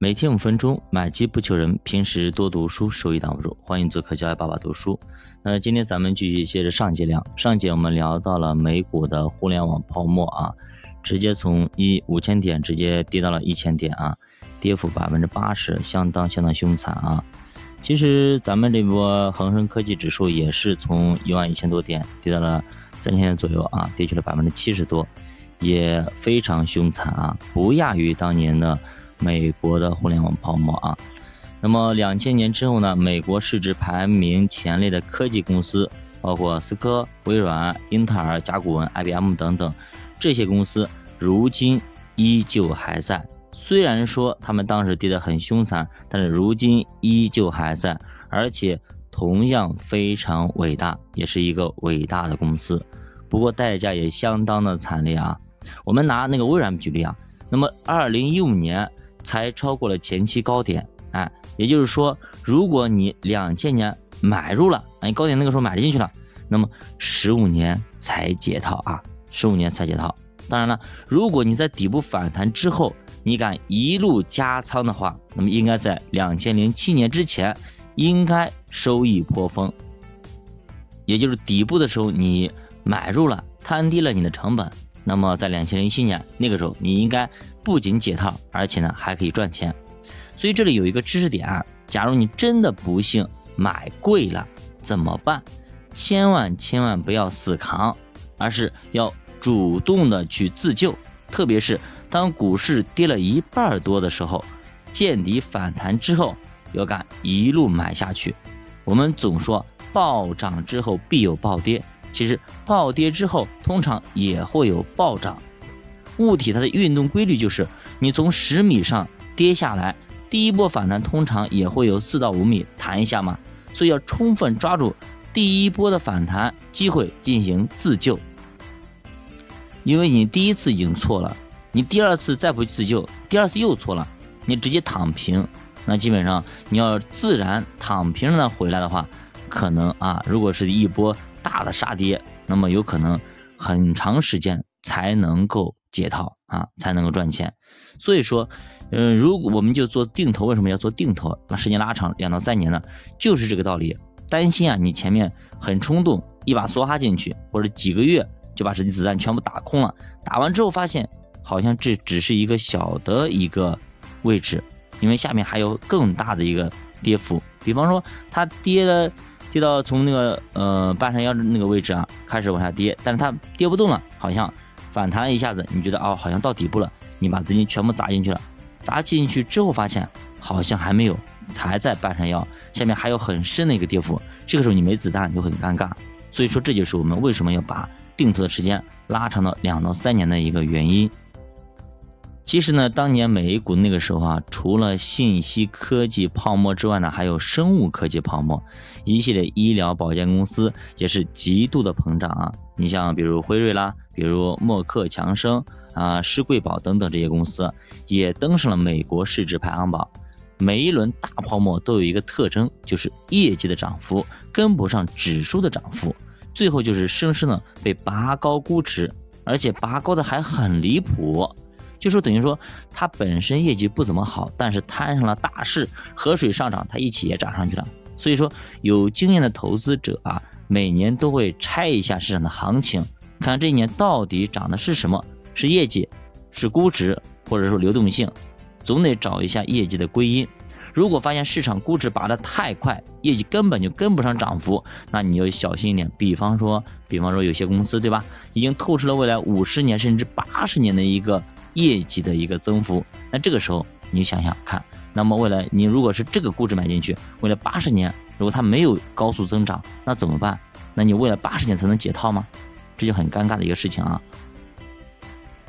每天五分钟，买机不求人。平时多读书，收益挡不住。欢迎做客教育爸爸读书。那今天咱们继续接着上节聊。上节我们聊到了美股的互联网泡沫啊，直接从一五千点直接跌到了一千点啊，跌幅百分之八十，相当相当凶残啊。其实咱们这波恒生科技指数也是从一万一千多点跌到了三千点左右啊，跌去了百分之七十多，也非常凶残啊，不亚于当年的。美国的互联网泡沫啊，那么两千年之后呢？美国市值排名前列的科技公司，包括思科、微软、英特尔、甲骨文、IBM 等等，这些公司如今依旧还在。虽然说他们当时跌得很凶残，但是如今依旧还在，而且同样非常伟大，也是一个伟大的公司。不过代价也相当的惨烈啊！我们拿那个微软举例啊，那么二零一五年。才超过了前期高点，哎，也就是说，如果你两千年买入了，哎，高点那个时候买进去了，那么十五年才解套啊，十五年才解套。当然了，如果你在底部反弹之后，你敢一路加仓的话，那么应该在两千零七年之前应该收益颇丰，也就是底部的时候你买入了，摊低了你的成本。那么在两千零七年那个时候，你应该不仅解套，而且呢还可以赚钱。所以这里有一个知识点啊，假如你真的不幸买贵了怎么办？千万千万不要死扛，而是要主动的去自救。特别是当股市跌了一半多的时候，见底反弹之后，要敢一路买下去。我们总说暴涨之后必有暴跌。其实暴跌之后，通常也会有暴涨。物体它的运动规律就是，你从十米上跌下来，第一波反弹通常也会有四到五米弹一下嘛。所以要充分抓住第一波的反弹机会进行自救。因为你第一次已经错了，你第二次再不自救，第二次又错了，你直接躺平，那基本上你要自然躺平了回来的话，可能啊，如果是一波。大的杀跌，那么有可能很长时间才能够解套啊，才能够赚钱。所以说，嗯，如果我们就做定投，为什么要做定投？那时间拉长两到三年呢？就是这个道理。担心啊，你前面很冲动，一把梭哈进去，或者几个月就把这些子弹全部打空了。打完之后发现，好像这只是一个小的一个位置，因为下面还有更大的一个跌幅。比方说，它跌了。跌到从那个呃半山腰的那个位置啊，开始往下跌，但是它跌不动了，好像反弹了一下子，你觉得哦，好像到底部了，你把资金全部砸进去了，砸进去之后发现好像还没有，才在半山腰下面还有很深的一个跌幅，这个时候你没子弹就很尴尬，所以说这就是我们为什么要把定投的时间拉长到两到三年的一个原因。其实呢，当年美股那个时候啊，除了信息科技泡沫之外呢，还有生物科技泡沫，一系列医疗保健公司也是极度的膨胀啊。你像比如辉瑞啦，比如默克强生啊、施贵宝等等这些公司，也登上了美国市值排行榜。每一轮大泡沫都有一个特征，就是业绩的涨幅跟不上指数的涨幅，最后就是生生的被拔高估值，而且拔高的还很离谱。就说等于说，它本身业绩不怎么好，但是摊上了大势，河水上涨，它一起也涨上去了。所以说，有经验的投资者啊，每年都会拆一下市场的行情，看看这一年到底涨的是什么，是业绩，是估值，或者说流动性，总得找一下业绩的归因。如果发现市场估值拔得太快，业绩根本就跟不上涨幅，那你就小心一点。比方说，比方说有些公司，对吧，已经透支了未来五十年甚至八十年的一个。业绩的一个增幅，那这个时候你想想看，那么未来你如果是这个估值买进去，未来八十年如果它没有高速增长，那怎么办？那你未来八十年才能解套吗？这就很尴尬的一个事情啊。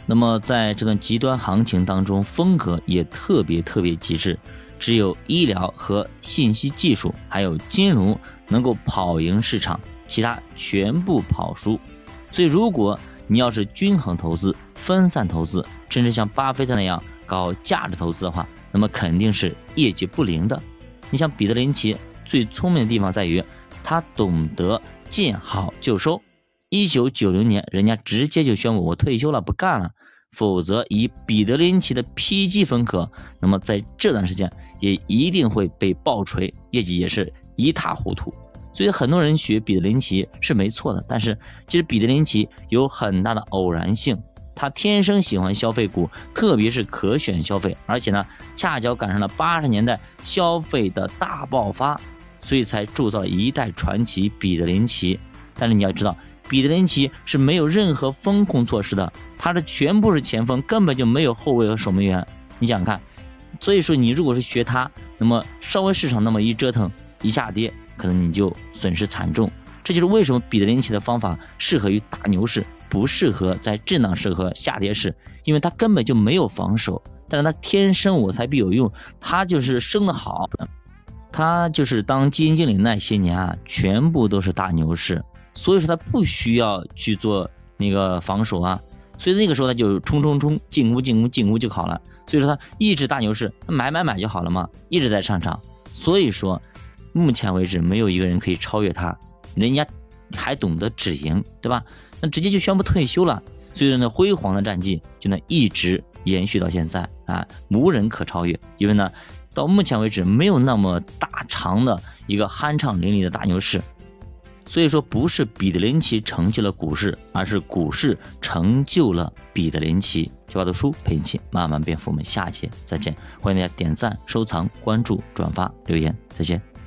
那么在这段极端行情当中，风格也特别特别极致，只有医疗和信息技术还有金融能够跑赢市场，其他全部跑输。所以如果你要是均衡投资、分散投资，甚至像巴菲特那样搞价值投资的话，那么肯定是业绩不灵的。你像彼得林奇最聪明的地方在于，他懂得见好就收。一九九零年，人家直接就宣布我退休了，不干了。否则以彼得林奇的 PG 风格，那么在这段时间也一定会被爆锤，业绩也是一塌糊涂。所以很多人学彼得林奇是没错的，但是其实彼得林奇有很大的偶然性，他天生喜欢消费股，特别是可选消费，而且呢恰巧赶上了八十年代消费的大爆发，所以才铸造一代传奇彼得林奇。但是你要知道。彼得林奇是没有任何风控措施的，他的全部是前锋，根本就没有后卫和守门员。你想想看，所以说你如果是学他，那么稍微市场那么一折腾一下跌，可能你就损失惨重。这就是为什么彼得林奇的方法适合于大牛市，不适合在震荡市和下跌市，因为他根本就没有防守，但是他天生我材必有用，他就是生的好，他就是当基金经理那些年啊，全部都是大牛市。所以说他不需要去做那个防守啊，所以那个时候他就冲冲冲进攻进攻进攻就好了。所以说他一直大牛市，买买买就好了嘛，一直在上涨。所以说，目前为止没有一个人可以超越他，人家还懂得止盈，对吧？那直接就宣布退休了。所以说呢，辉煌的战绩就能一直延续到现在啊，无人可超越。因为呢，到目前为止没有那么大长的一个酣畅淋漓的大牛市。所以说，不是彼得林奇成就了股市，而是股市成就了彼得林奇。学霸读书陪你一起慢慢变富，我们下节再见！欢迎大家点赞、收藏、关注、转发、留言，再见。